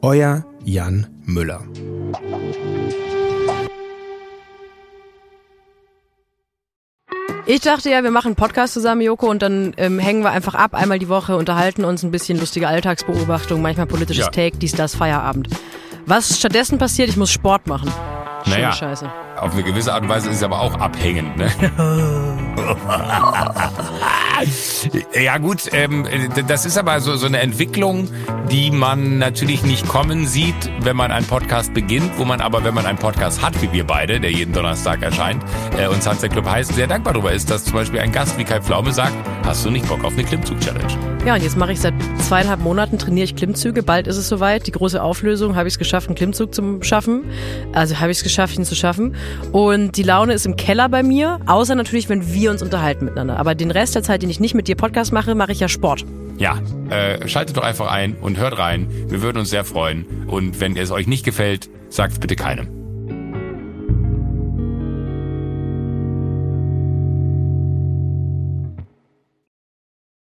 Euer Jan Müller. Ich dachte ja, wir machen einen Podcast zusammen, Joko, und dann ähm, hängen wir einfach ab, einmal die Woche, unterhalten uns ein bisschen lustige Alltagsbeobachtung, manchmal politisches Ja. Take, dies, das, Feierabend. Was stattdessen passiert, ich muss Sport machen. Schöne Naja. Scheiße. Auf eine gewisse Art und Weise ist es aber auch abhängend, ne? ja gut, ähm, das ist aber so, so eine Entwicklung, die man natürlich nicht kommen sieht, wenn man einen Podcast beginnt, wo man aber, wenn man einen Podcast hat, wie wir beide, der jeden Donnerstag erscheint, äh, und Sunset Club heißt, sehr dankbar darüber ist, dass zum Beispiel ein Gast wie Kai Pflaume sagt, hast du nicht Bock auf eine Klimmzug-Challenge? Ja, und jetzt mache ich seit zweieinhalb Monaten, trainiere ich Klimmzüge. Bald ist es soweit. Die große Auflösung, habe ich es geschafft, einen Klimmzug zu schaffen. Also habe ich es geschafft, ihn zu schaffen. Und die Laune ist im Keller bei mir, außer natürlich, wenn wir uns unterhalten miteinander. Aber den Rest der Zeit, den ich nicht mit dir Podcast mache, mache ich ja Sport. Ja, äh, schaltet doch einfach ein und hört rein. Wir würden uns sehr freuen. Und wenn es euch nicht gefällt, sagt bitte keinem.